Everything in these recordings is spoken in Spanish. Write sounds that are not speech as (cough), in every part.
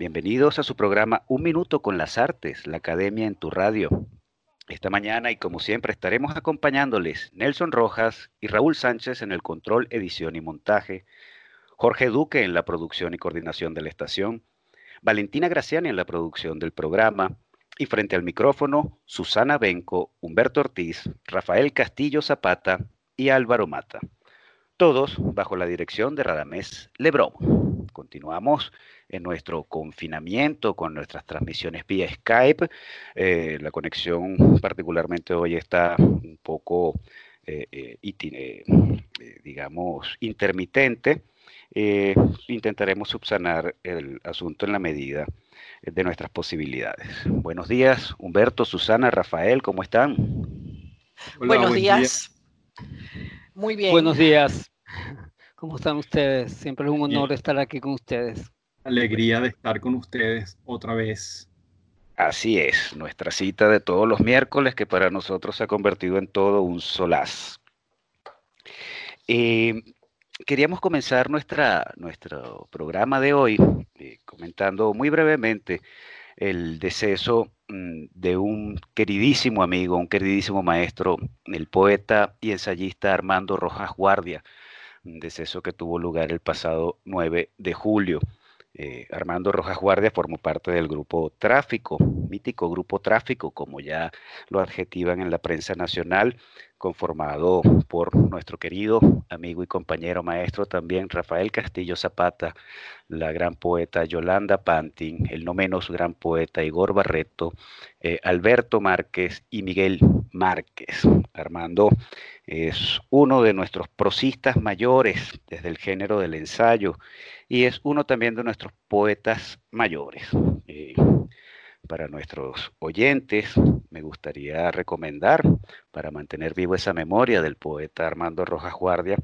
Bienvenidos a su programa Un Minuto con las Artes, la Academia en tu radio. Esta mañana y como siempre estaremos acompañándoles Nelson Rojas y Raúl Sánchez en el control, edición y montaje, Jorge Duque en la producción y coordinación de la estación, Valentina Graciani en la producción del programa y frente al micrófono Susana Benco, Humberto Ortiz, Rafael Castillo Zapata y Álvaro Mata. Todos bajo la dirección de Radamés Lebrón. Continuamos en nuestro confinamiento con nuestras transmisiones vía Skype. Eh, la conexión particularmente hoy está un poco, eh, eh, digamos, intermitente. intentaremos subsanar el asunto en la medida de nuestras posibilidades. Buenos días, Humberto, Susana, Rafael, ¿cómo están? Buenos días. Muy bien. Buenos días. ¿Cómo están ustedes? Siempre es un honor estar aquí con ustedes alegría de estar con ustedes otra vez. Así es, nuestra cita de todos los miércoles que para nosotros se ha convertido en todo un solaz. Eh, queríamos comenzar nuestra, nuestro programa de hoy eh, comentando muy brevemente el deceso mm, de un queridísimo amigo, un queridísimo maestro, el poeta y ensayista Armando Rojas Guardia, deceso que tuvo lugar el pasado 9 de julio. Eh, Armando Rojas Guardia formó parte del grupo Tráfico, mítico grupo Tráfico, como ya lo adjetivan en la prensa nacional, conformado por nuestro querido amigo y compañero maestro también Rafael Castillo Zapata, la gran poeta Yolanda Pantin, el no menos gran poeta Igor Barreto, eh, Alberto Márquez y Miguel Márquez. Armando es uno de nuestros prosistas mayores desde el género del ensayo y es uno también de nuestros poetas mayores. Eh, para nuestros oyentes, me gustaría recomendar, para mantener vivo esa memoria del poeta Armando Rojas Guardia,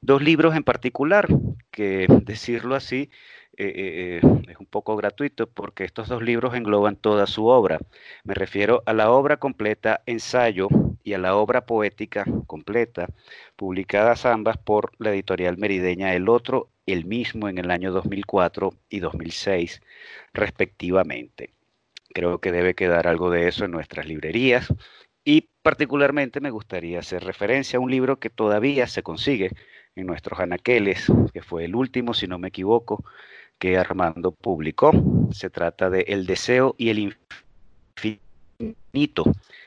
dos libros en particular, que decirlo así eh, eh, es un poco gratuito porque estos dos libros engloban toda su obra. Me refiero a la obra completa Ensayo y a la obra poética completa, publicadas ambas por la editorial merideña El Otro el mismo en el año 2004 y 2006, respectivamente. Creo que debe quedar algo de eso en nuestras librerías y particularmente me gustaría hacer referencia a un libro que todavía se consigue en nuestros anaqueles, que fue el último, si no me equivoco, que Armando publicó. Se trata de El deseo y el infinito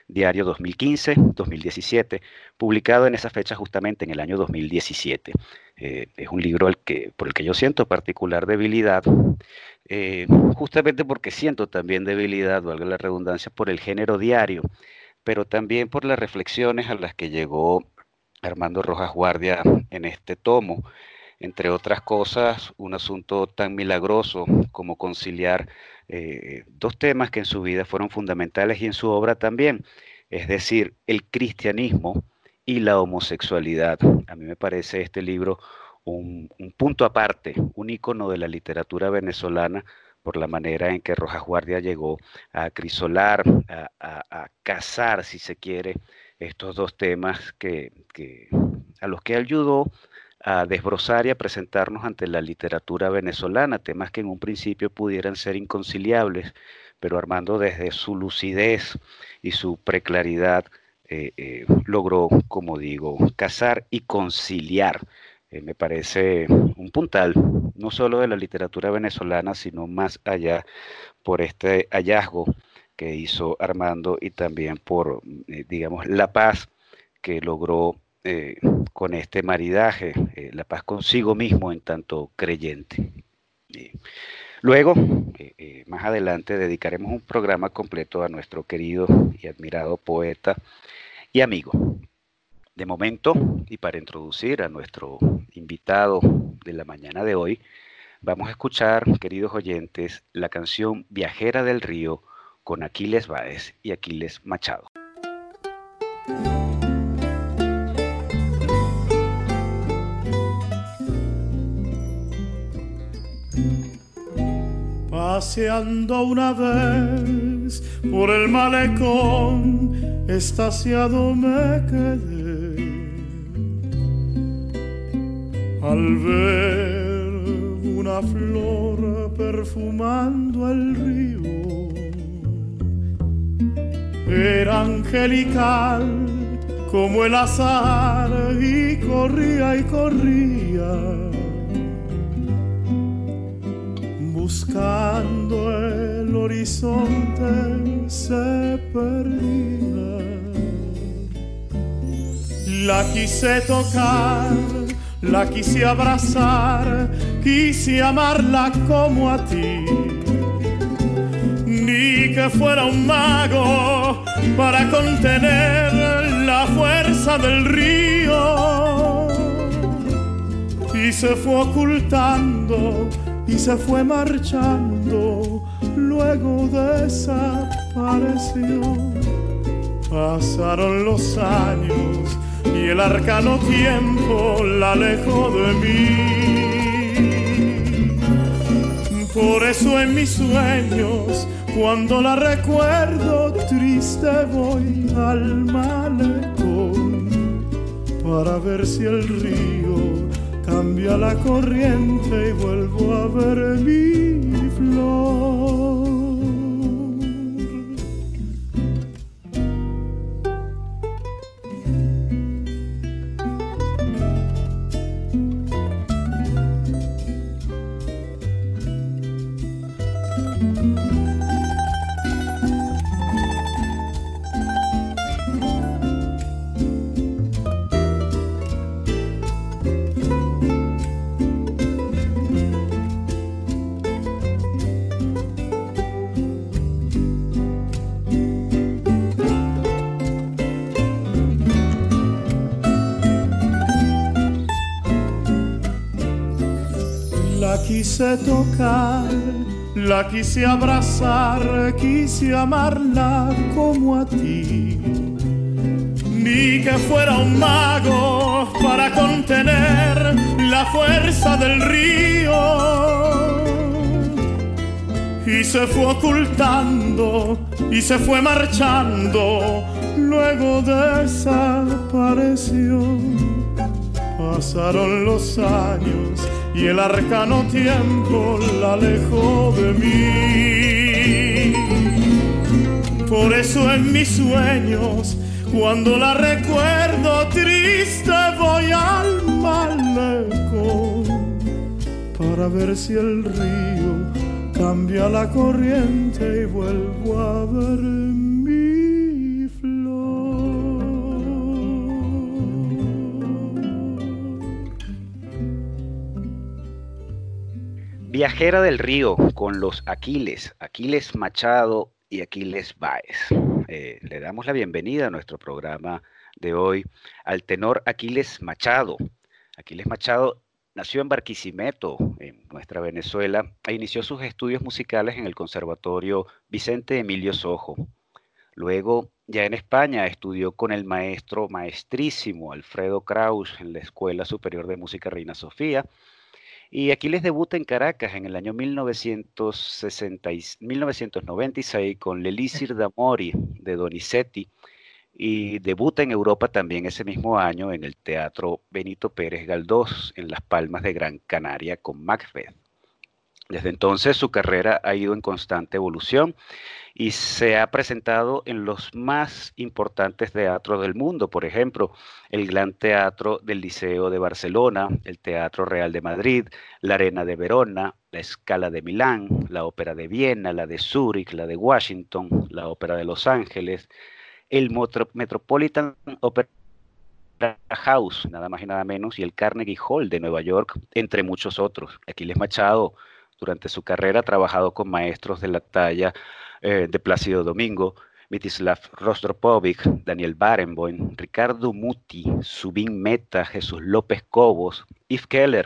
diario 2015-2017, publicado en esa fecha justamente en el año 2017. Eh, es un libro al que, por el que yo siento particular debilidad, eh, justamente porque siento también debilidad, valga la redundancia, por el género diario, pero también por las reflexiones a las que llegó Armando Rojas Guardia en este tomo. Entre otras cosas, un asunto tan milagroso como conciliar eh, dos temas que en su vida fueron fundamentales y en su obra también, es decir, el cristianismo y la homosexualidad. A mí me parece este libro un, punto aparte, un icono de la literatura venezolana por la manera en que Rojas Guardia llegó a crisolar, a, casar, si se quiere, estos dos temas que, a los que ayudó a desbrozar y a presentarnos ante la literatura venezolana, temas que en un principio pudieran ser inconciliables, pero Armando desde su lucidez y su preclaridad eh, eh, logró, como digo, casar y conciliar. Eh, me parece un puntal, no solo de la literatura venezolana, sino más allá por este hallazgo que hizo Armando y también por, digamos, la paz que logró eh, con este maridaje, eh, la paz consigo mismo en tanto creyente. luego, eh, más adelante, dedicaremos un programa completo a nuestro querido y admirado poeta y amigo. De momento, y para introducir a nuestro invitado de la mañana de hoy, Vamos a escuchar, queridos oyentes, la canción Viajera del Río con Aquiles Báez y Aquiles Machado. Paseando una vez por el malecón, estaciado me quedé. Al ver una flor perfumando el río, era angelical como el azar y corría y corría buscando el horizonte se perdía. La quise tocar, la quise abrazar, quise amarla como a ti. Ni que fuera un mago para contener la fuerza del río. Y se fue ocultando y se fue marchando, luego desapareció. Pasaron los años y el arcano tiempo la alejó de mí. Por eso en mis sueños, cuando la recuerdo triste, voy al malecón para ver si el río cambia la corriente y vuelvo a ver mi flor. Tocar, la quise abrazar, quise amarla como a ti. Ni que fuera un mago para contener la fuerza del río. Y se fue ocultando y se fue marchando, luego desapareció. Pasaron los años y el arcano tiempo la alejó de mí. Por eso en mis sueños, cuando la recuerdo triste, voy al malecón para ver si el río cambia la corriente y vuelvo a ver Viajera del Río con los Aquiles, Aquiles Machado y Aquiles Baez. Eh, le damos la bienvenida a nuestro programa de hoy al tenor Aquiles Machado. Aquiles Machado nació en Barquisimeto, en nuestra Venezuela, e inició sus estudios musicales en el Conservatorio Vicente Emilio Sojo. Luego, ya en España, estudió con el maestro maestrísimo Alfredo Kraus en la Escuela Superior de Música Reina Sofía y aquí les debuta en Caracas en el año 1996 con L'Elysir d'Amori de Donizetti y debuta en Europa también ese mismo año en el Teatro Benito Pérez Galdós en Las Palmas de Gran Canaria con Macbeth. Desde entonces su carrera ha ido en constante evolución y se ha presentado en los más importantes teatros del mundo, por ejemplo, el Gran Teatro del Liceo de Barcelona, el Teatro Real de Madrid, la Arena de Verona, la Scala de Milán, la Ópera de Viena, la de Zúrich, la de Washington, la Ópera de Los Ángeles, el Metropolitan Opera House, nada más y nada menos, y el Carnegie Hall de Nueva York, entre muchos otros. Aquiles Machado, durante su carrera, ha trabajado con maestros de la talla eh, de Plácido Domingo, Mitislav Rostropovic, Daniel Barenboim, Ricardo Muti, Subin Meta, Jesús López Cobos, Yves Keller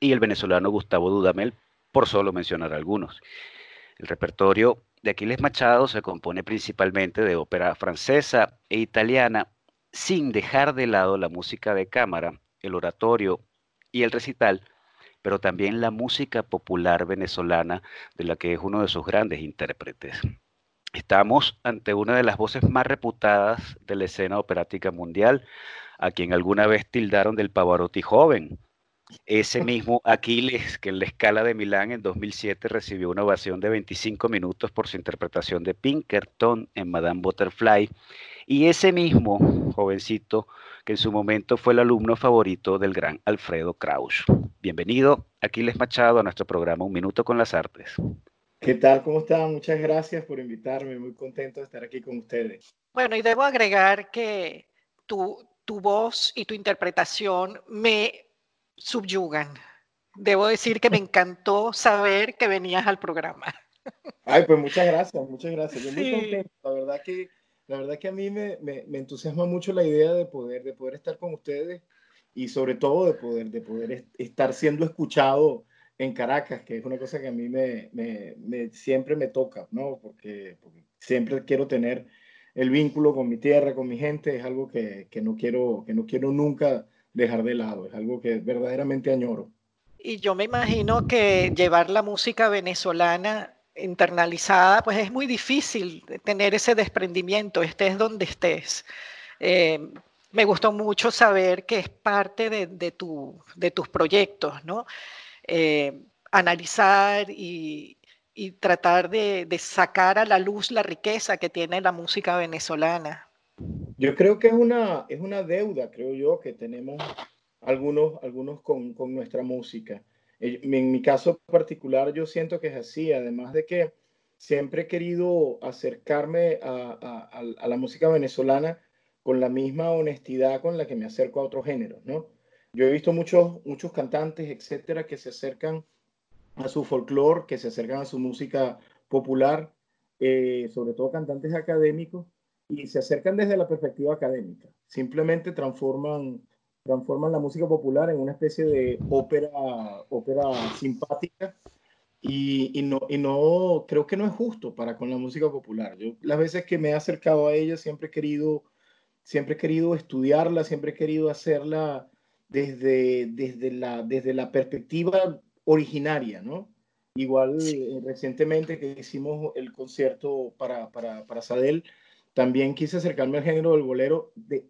y el venezolano Gustavo Dudamel, por solo mencionar algunos. El repertorio de Aquiles Machado se compone principalmente de ópera francesa e italiana, sin dejar de lado la música de cámara, el oratorio y el recital, pero también la música popular venezolana, de la que es uno de sus grandes intérpretes. Estamos ante una de las voces más reputadas de la escena operática mundial, a quien alguna vez tildaron del Pavarotti joven. Ese (laughs) mismo Aquiles, que en la escala de Milán en 2007 recibió una ovación de 25 minutos por su interpretación de Pinkerton en Madame Butterfly, y ese mismo jovencito que en su momento fue el alumno favorito del gran Alfredo Kraus. Bienvenido, Aquiles Machado, a nuestro programa Un Minuto con las Artes. ¿Qué tal? ¿Cómo están? Muchas gracias por invitarme. Muy contento de estar aquí con ustedes. Bueno, y debo agregar que tu, tu voz y tu interpretación me subyugan. Debo decir que me encantó saber que venías al programa. Ay, pues muchas gracias, muchas gracias. Yo muy contento. La verdad que, la verdad que a mí me, me, me, entusiasma mucho la idea de poder, de poder estar con ustedes y sobre todo de poder, de poder estar siendo escuchado en Caracas, que es una cosa que a mí me, me, siempre me toca, ¿no? Porque, siempre quiero tener el vínculo con mi tierra, con mi gente, es algo que, que, no quiero, que no quiero nunca dejar de lado, es algo que verdaderamente añoro. Y yo me imagino que llevar la música venezolana internalizada, pues es muy difícil tener ese desprendimiento, estés donde estés. Eh, me gustó mucho saber que es parte de, de, tu, de tus proyectos, ¿no? Eh, analizar y, tratar de, sacar a la luz la riqueza que tiene la música venezolana. Yo creo que es una, es una deuda, creo yo, que tenemos algunos, algunos con, nuestra música. En mi caso particular yo siento que es así, además de que siempre he querido acercarme a, a la música venezolana con la misma honestidad con la que me acerco a otros géneros, ¿no? Yo he visto muchos, muchos cantantes, etcétera, que se acercan a su folclore, que se acercan a su música popular, eh, sobre todo cantantes académicos, y se acercan desde la perspectiva académica. Simplemente transforman, transforman la música popular en una especie de ópera, ópera simpática y, y, no, y no, creo que no es justo para con la música popular. Yo las veces que me he acercado a ella siempre he querido, siempre he querido estudiarla, siempre he querido hacerla desde, desde, la, desde la perspectiva originaria, ¿no? Igual eh, recientemente que hicimos el concierto para, para, para Sadel, también quise acercarme al género del bolero de,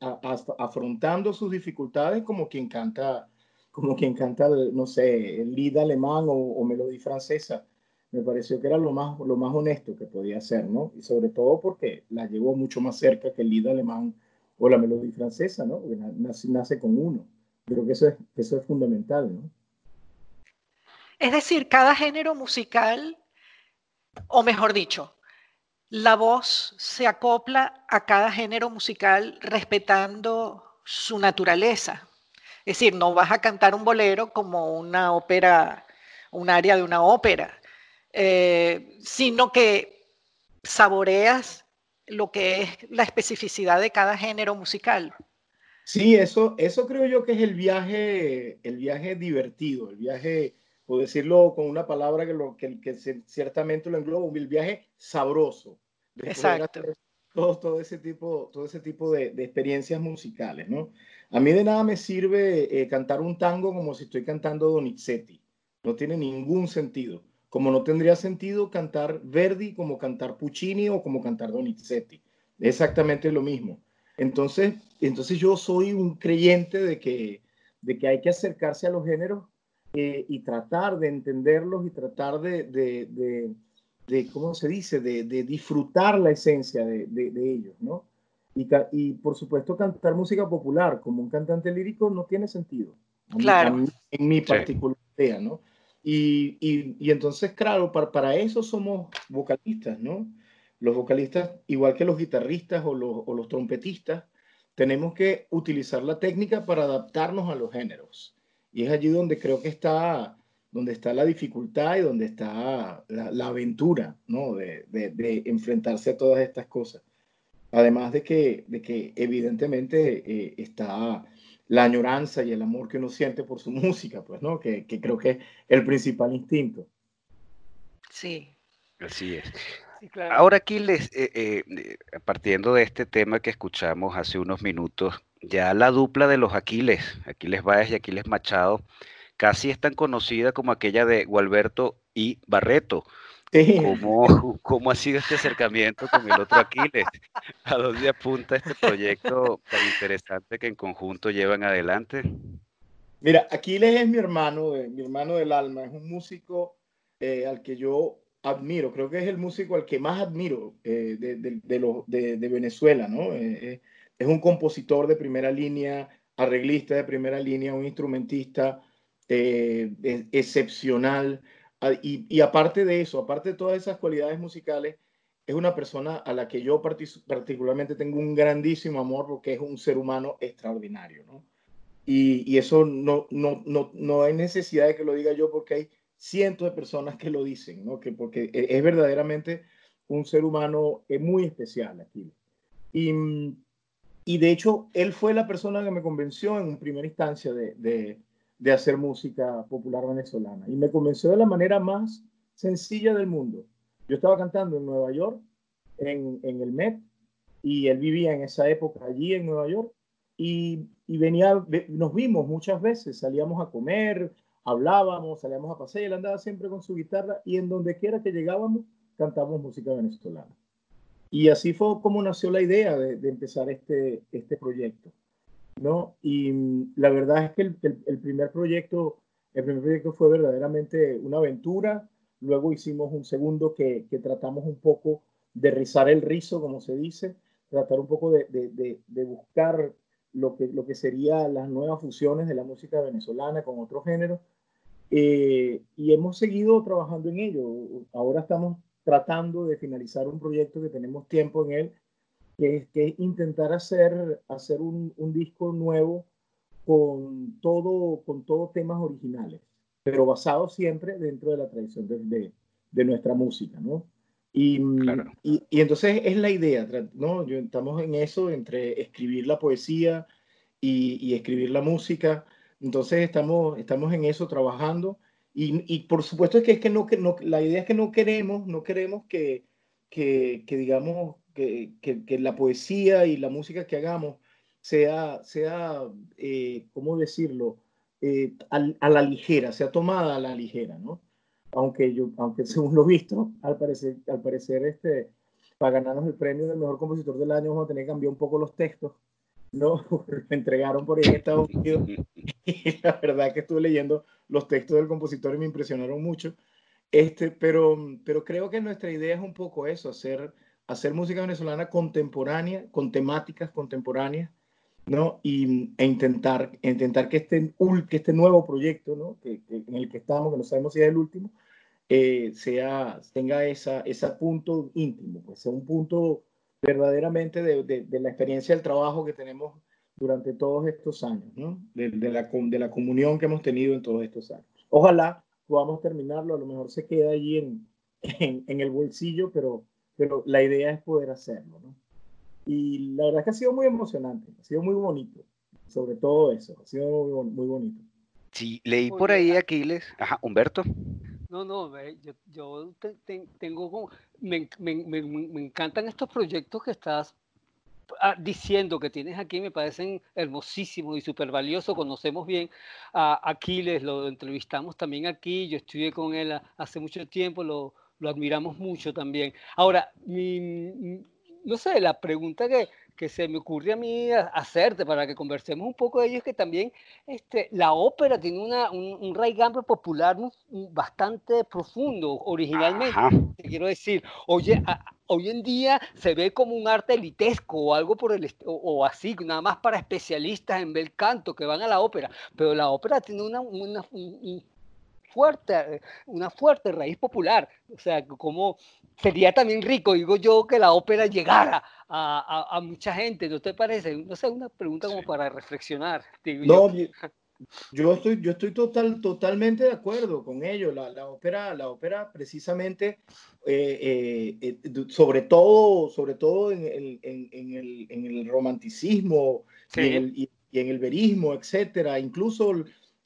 afrontando sus dificultades como quien canta, como quien canta, no sé, el lead alemán o, melodía francesa. Me pareció que era lo más, lo más honesto que podía hacer, ¿no? Y sobre todo porque la llevó mucho más cerca que el lead alemán o la melodía francesa, ¿no? Nace, nace con uno. Creo que eso es, eso es fundamental, ¿no? Es decir, cada género musical, o mejor dicho, la voz se acopla a cada género musical respetando su naturaleza. Es decir, no vas a cantar un bolero como una ópera, un área de una ópera, eh, sino que saboreas lo que es la especificidad de cada género musical. Sí, eso, eso creo yo que es el viaje, el viaje divertido, el viaje, por decirlo con una palabra que, lo, que, que ciertamente lo engloba, el viaje sabroso. Exacto. Todo, todo, ese tipo, todo ese tipo de, de, experiencias musicales, ¿no? A mí de nada me sirve eh, cantar un tango como si estoy cantando Donizetti. No tiene ningún sentido. Como no tendría sentido cantar Verdi como cantar Puccini o como cantar Donizetti. Exactamente lo mismo. Entonces, entonces yo soy un creyente de que, de que hay que acercarse a los géneros eh, y tratar de entenderlos y tratar de, de, de, ¿cómo se dice?, de, disfrutar la esencia de, ellos, ¿no? Y, y, por supuesto cantar música popular como un cantante lírico no tiene sentido. Claro. en mi particular idea, ¿no? Y, y, y, entonces, claro, para, para eso somos vocalistas, ¿no? Los vocalistas, igual que los guitarristas o los, o los trompetistas, tenemos que utilizar la técnica para adaptarnos a los géneros. Y es allí donde creo que está, donde está la dificultad y donde está la, la aventura, ¿no? De, de, de, enfrentarse a todas estas cosas. Además de que, de que evidentemente eh, está la añoranza y el amor que uno siente por su (laughs) música, pues, ¿no? Que, que creo que es el principal instinto. Sí. Así es. Ahora aquí les, eh, eh, partiendo de este tema que escuchamos hace unos minutos, ya la dupla de los Aquiles, Aquiles Báez y Aquiles Machado, casi es tan conocida como aquella de Gualberto y Barreto. ¿Cómo, ¿Cómo, ha sido este acercamiento con el otro Aquiles? ¿A dónde apunta este proyecto tan interesante que en conjunto llevan adelante? Mira, Aquiles es mi hermano, mi hermano del alma, es un músico eh, al que yo admiro, creo que es el músico al que más admiro eh, de, de, de, de, Venezuela, ¿no? Eh, es un compositor de primera línea, arreglista de primera línea, un instrumentista excepcional Ah, y, aparte de eso, aparte de todas esas cualidades musicales, es una persona a la que yo particularmente tengo un grandísimo amor porque es un ser humano extraordinario, ¿no? Y, eso no, no, no, no hay necesidad de que lo diga yo porque hay cientos de personas que lo dicen, ¿no? Que porque e, es verdaderamente un ser humano muy especial aquí. Y, y de hecho, él fue la persona que me convenció en primera instancia de, hacer música popular venezolana. Y me convenció de la manera más sencilla del mundo. Yo estaba cantando en Nueva York, en, el Met, y él vivía en esa época allí en Nueva York, y, venía, nos vimos muchas veces, salíamos a comer, hablábamos, salíamos a pasear, él andaba siempre con su guitarra, y en donde quiera que llegábamos, cantamos música venezolana. Y así fue como nació la idea de, empezar este, este proyecto. ¿no? Y mm, la verdad es que el, el, primer proyecto, el primer proyecto fue verdaderamente una aventura. Luego hicimos un segundo que, que tratamos un poco de rizar el rizo, como se dice, tratar un poco de, de, de, buscar lo que, lo que serían las nuevas fusiones de la música venezolana con otros géneros. Eh, y hemos seguido trabajando en ello. Ahora estamos tratando de finalizar un proyecto que tenemos tiempo en él, que es, que intentar hacer, hacer un, un, disco nuevo con todo, con todos temas originales, pero basado siempre dentro de la tradición de, de, nuestra música, ¿no? Y, y, y, entonces es la idea, ¿no? Yo, estamos en eso, entre escribir la poesía y, y escribir la música, entonces estamos, estamos en eso trabajando. Y, y, por supuesto es que, es que no, que no, la idea es que no queremos, no queremos que, que, que digamos, que, que, la poesía y la música que hagamos sea, sea eh, ¿cómo decirlo?, eh, a, la ligera, sea tomada a la ligera, ¿no? Aunque, yo, aunque según lo visto, al parecer, al parecer este, para ganarnos el premio del mejor compositor del año vamos a tener que cambiar un poco los textos, ¿no? (laughs) Me entregaron por ahí en Estados Unidos (laughs) (laughs) y la verdad que estuve leyendo los textos del compositor me impresionaron mucho. Este, pero, pero creo que nuestra idea es un poco eso, hacer hacer música venezolana contemporánea, con temáticas contemporáneas, ¿no? Y, e intentar, intentar que, este, que este nuevo proyecto, ¿no? Que, en el que estamos, que no sabemos si es el último, eh, sea, tenga ese punto íntimo, pues sea un punto verdaderamente de, de, la experiencia del trabajo que tenemos durante todos estos años, ¿no? De, de, la, de la comunión que hemos tenido en todos estos años. Ojalá podamos terminarlo, a lo mejor se queda allí en, en, en el bolsillo, pero pero la idea es poder hacerlo, ¿no? Y la verdad es que ha sido muy emocionante, ha sido muy bonito, sobre todo eso, ha sido muy, muy bonito. Sí, leí por ahí, Aquiles, ajá, Humberto. No, no, yo, yo tengo como, me, me, me, me, encantan estos proyectos que estás diciendo que tienes aquí, me parecen hermosísimos y súper valiosos. Conocemos bien a Aquiles, lo entrevistamos también aquí, yo estudié con él hace mucho tiempo, lo, lo admiramos mucho también. Ahora, no sé, la pregunta que, que, se me ocurre a mí hacerte para que conversemos un poco de ello es que también este, la ópera tiene una, un, un raigambre popular bastante profundo originalmente, te quiero decir. Oye, hoy en día se ve como un arte elitesco o algo por el o, así, nada más para especialistas en bel canto que van a la ópera, pero la ópera tiene una, una un, fuerte, una fuerte raíz popular. O sea, como sería también rico, digo yo, que la ópera llegara a, a, mucha gente, ¿no te parece? No sé, una pregunta como para reflexionar. no, yo. Estoy, yo estoy total, totalmente de acuerdo con ello. La, la ópera, la ópera precisamente, eh, eh, eh, sobre todo, sobre todo en el, en, en el, en el romanticismo y, en el, y, en el verismo, etcétera, incluso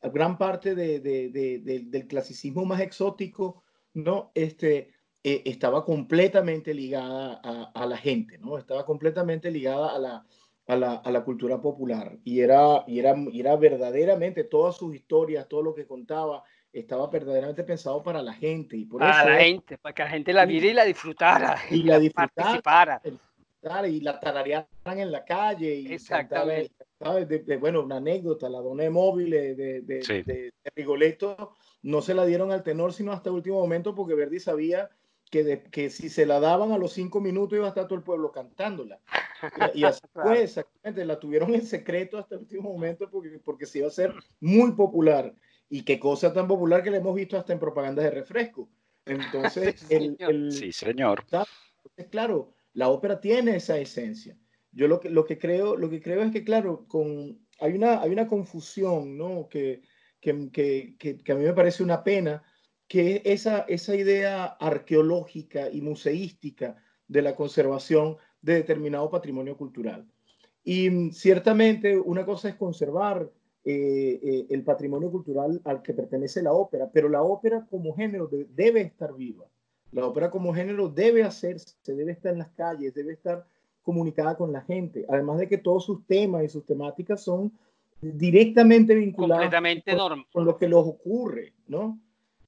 gran parte de, de, del clasicismo más exótico ¿no? Este, eh, estaba completamente ligada a, la gente, ¿no? Estaba completamente ligada a la, a la, cultura popular y era, y era, era verdaderamente todas sus historias, todo lo que contaba, estaba verdaderamente pensado para la gente. Y por para la gente, para que la gente la viera y la disfrutara. Y, la (laughs) disfrutara. Participara. Y la tararearan en la calle. Y Exactamente. bueno, una anécdota, la dona móvil de, de, de, Rigoletto no se la dieron al tenor sino hasta el último momento porque Verdi sabía que, que si se la daban a los cinco minutos iba a estar todo el pueblo cantándola. (laughs) Y, así fue, exactamente, la tuvieron en secreto hasta el último momento porque, porque se iba a ser muy popular. Y qué cosa tan popular que la hemos visto hasta en propagandas de refresco. Entonces, (laughs) el, sí, señor. claro, la ópera tiene esa esencia. Yo lo que, lo que, creo, lo que creo es que, claro, con, hay, una, hay una confusión, ¿no? Que, que, que, que, a mí me parece una pena, que es esa, esa idea arqueológica y museística de la conservación de determinado patrimonio cultural. Y mm, ciertamente una cosa es conservar eh, eh, el patrimonio cultural al que pertenece la ópera, pero la ópera como género debe estar viva. La ópera como género debe hacerse, debe estar en las calles, debe estar comunicada con la gente, además de que todos sus temas y sus temáticas son directamente vinculados con, con, lo que les ocurre, ¿no?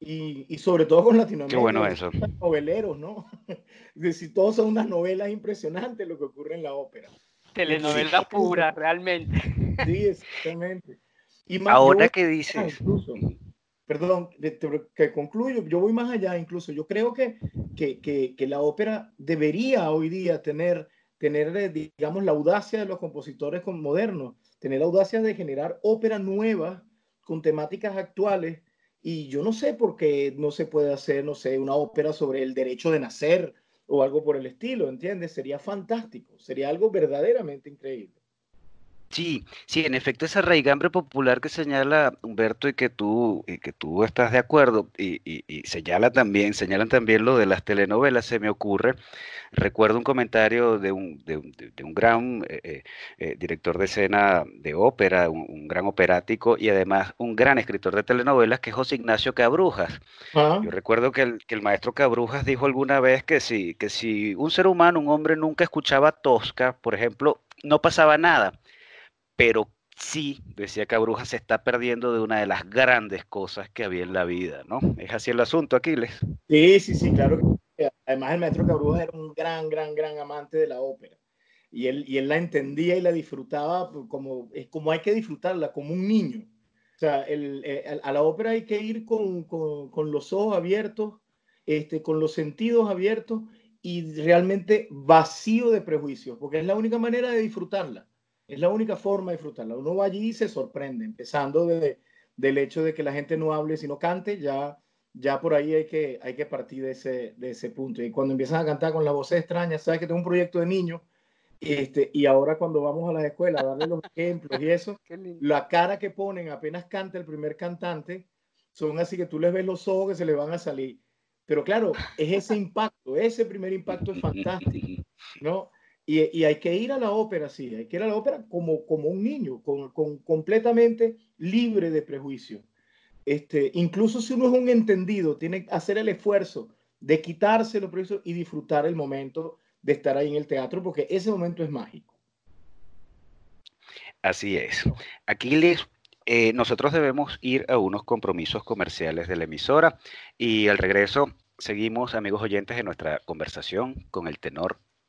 Y, y, sobre todo con Latinoamérica. Qué bueno eso. Noveleros, ¿no? (laughs) si todos son unas novelas impresionantes lo que ocurre en la ópera. Telenovela pura, realmente. Sí, exactamente. Y Ahora que dices. perdón, que concluyo, yo voy más allá incluso. Yo creo que, que, que, que, la ópera debería hoy día tener, tener, digamos, la audacia de los compositores modernos, tener la audacia de generar ópera nueva con temáticas actuales y yo no sé por qué no se puede hacer, no sé, una ópera sobre el derecho de nacer o algo por el estilo, ¿entiendes? Sería fantástico, sería algo verdaderamente increíble. Sí, sí, en efecto esa raigambre popular que señala Humberto y que tú, y que tú estás de acuerdo y, y, señala también, señalan también lo de las telenovelas, se me ocurre. Recuerdo un comentario de un, de, un gran eh, eh, eh, director de escena de ópera, un, gran operático y además un gran escritor de telenovelas que es José Ignacio Cabrujas. Ah. Yo recuerdo que el, que el, maestro Cabrujas dijo alguna vez que si, que si un ser humano, un hombre nunca escuchaba Tosca, por ejemplo, no pasaba nada pero sí, decía Cabruja, se está perdiendo de una de las grandes cosas que había en la vida, ¿no? Es así el asunto, Aquiles. Sí, sí, sí, claro. Además, el maestro Cabruja era un gran, gran, gran amante de la ópera. Y él, y él la entendía y la disfrutaba como, es como hay que disfrutarla, como un niño. O sea, eh, a la ópera hay que ir con, con, con, los ojos abiertos, este, con los sentidos abiertos y realmente vacío de prejuicios, porque es la única manera de disfrutarla. Es la única forma de disfrutarla. Uno va allí y se sorprende, empezando desde del hecho de que la gente no hable sino cante, ya, ya por ahí hay que, hay que partir de ese, de ese punto. Y cuando empiezan a cantar con la voz extraña, sabes que tengo un proyecto de niños, este, y ahora cuando vamos a las escuelas a darle los ejemplos y eso, (laughs) la cara que ponen apenas canta el primer cantante, son así que tú les ves los ojos que se le van a salir. Pero claro, es ese impacto, ese primer impacto es fantástico, ¿no? Y, hay que ir a la ópera, sí, hay que ir a la ópera como, como un niño, con, completamente libre de prejuicio. Este, incluso si uno es un entendido, tiene que hacer el esfuerzo de quitarse los prejuicios y disfrutar el momento de estar ahí en el teatro, porque ese momento es mágico. Así es. Aquí eh, nosotros debemos ir a unos compromisos comerciales de la emisora y al regreso seguimos, amigos oyentes, en nuestra conversación con el tenor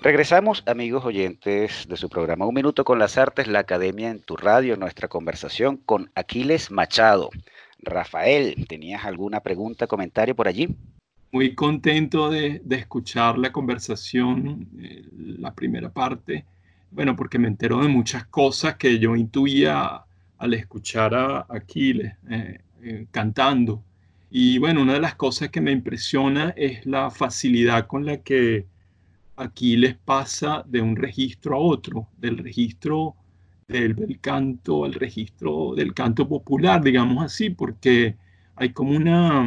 Regresamos, amigos oyentes de su programa Un Minuto con las Artes, la Academia en tu radio, nuestra conversación con Aquiles Machado. Rafael, ¿tenías alguna pregunta, comentario por allí? Muy contento de, escuchar la conversación, eh, la primera parte, bueno, porque me entero de muchas cosas que yo intuía al escuchar a Aquiles eh, eh, cantando. Y bueno, una de las cosas que me impresiona es la facilidad con la que aquí les pasa de un registro a otro, del registro del bel canto al registro del canto popular, digamos así, porque hay como una,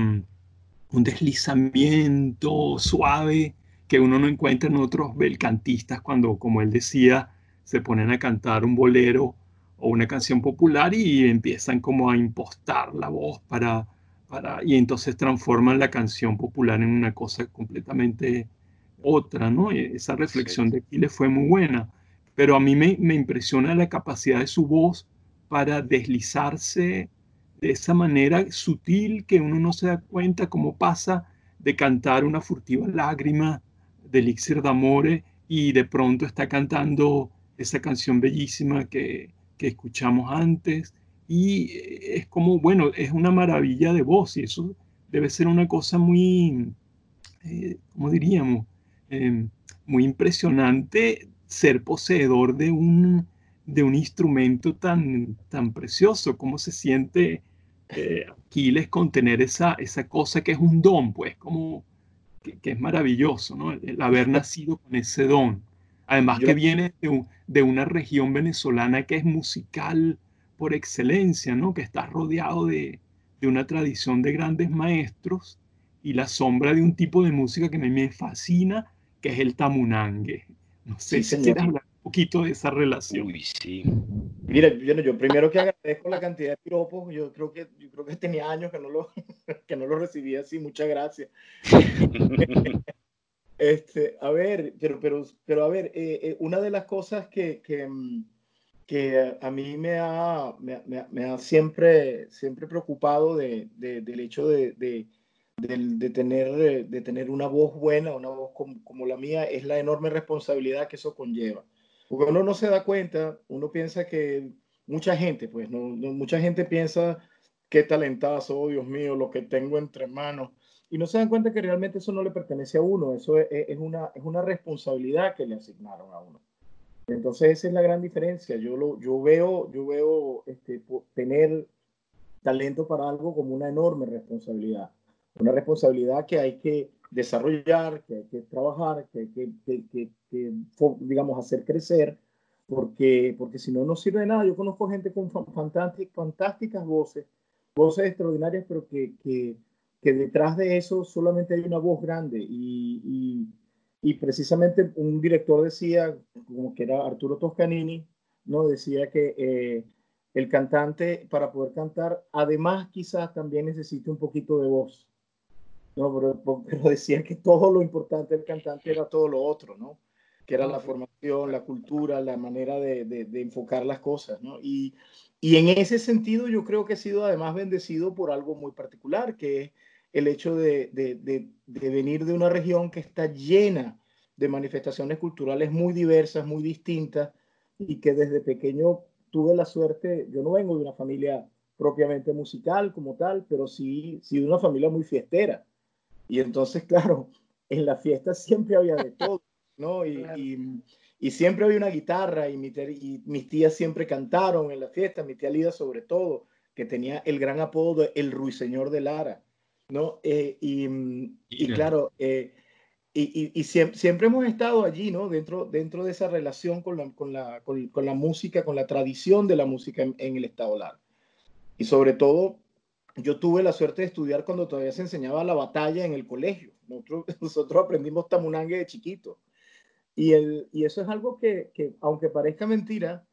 un deslizamiento suave que uno no encuentra en otros belcantistas cuando, como él decía, se ponen a cantar un bolero o una canción popular y empiezan como a impostar la voz para, para y entonces transforman la canción popular en una cosa completamente otra, ¿no? Esa reflexión de Aquiles fue muy buena pero a mí me, impresiona la capacidad de su voz para deslizarse de esa manera sutil que uno no se da cuenta cómo pasa de cantar una furtiva lágrima de Elixir d'Amore y de pronto está cantando esa canción bellísima que, escuchamos antes y es como, bueno, es una maravilla de voz y eso debe ser una cosa muy, eh, ¿cómo diríamos? Eh, muy impresionante ser poseedor de un, de un instrumento tan, tan precioso, cómo se siente eh, Aquiles con tener esa, esa cosa que es un don, pues, como que, es maravilloso, ¿no? El, haber nacido con ese don. Además que viene de, de, una región venezolana que es musical por excelencia, ¿no? Que está rodeado de, de una tradición de grandes maestros y la sombra de un tipo de música que a mí me fascina, que es el tamunangue. No sé si quieres hablar un poquito de esa relación. Uy, sí. Mira, yo, yo, primero que agradezco la cantidad de piropos, yo creo que, yo creo que tenía años que no lo, (laughs) que no lo recibía así, muchas gracias. (laughs) este, a ver, pero, pero, pero a ver, eh, eh, una de las cosas que, que, mm, que a mí me ha, me, me, ha siempre, siempre preocupado de, de, del hecho de, de, tener, eh, de tener una voz buena, una voz como, la mía, es la enorme responsabilidad que eso conlleva. Porque uno no se da cuenta, uno piensa que mucha gente, pues, no, mucha gente piensa qué talentazo, oh Dios mío, lo que tengo entre manos. Y no se dan cuenta que realmente eso no le pertenece a uno, eso es, una, es una responsabilidad que le asignaron a uno. Entonces esa es la gran diferencia. Yo, lo, yo veo, yo veo este, tener talento para algo como una enorme responsabilidad una responsabilidad que hay que desarrollar, que hay que trabajar, que hay que, digamos, hacer crecer, porque, porque si no, no sirve de nada. Yo conozco gente con fantásticas voces, voces extraordinarias, pero que, que, que, detrás de eso solamente hay una voz grande. Y, y, y, precisamente un director decía, como que era Arturo Toscanini, ¿no? decía que eh, el cantante, para poder cantar, además quizás también necesite un poquito de voz. No, pero, decía que todo lo importante del cantante era todo lo otro, ¿no? Que era la formación, la cultura, la manera de, de, enfocar las cosas, ¿no? Y, y, en ese sentido yo creo que he sido además bendecido por algo muy particular, que es el hecho de, de venir de una región que está llena de manifestaciones culturales muy diversas, muy distintas, y que desde pequeño tuve la suerte, yo no vengo de una familia propiamente musical como tal, pero sí, sí de una familia muy fiestera. Y entonces, claro, en la fiesta siempre había de todo, ¿no? Y, y, siempre había una guitarra y, mi, y, mis tías siempre cantaron en la fiesta, mi tía Lida sobre todo, que tenía el gran apodo de El Ruiseñor de Lara, ¿no? Eh, y, y, claro, eh, y, y siempre, siempre, hemos estado allí, ¿no? Dentro, dentro de esa relación con la, con la, con, la música, con la tradición de la música en, en el Estado Lara. Y sobre todo yo tuve la suerte de estudiar cuando todavía se enseñaba la batalla en el colegio. Nosotros, (laughs) nosotros aprendimos tamunangue de chiquito. Y, el, y eso es algo que, que, aunque parezca mentira,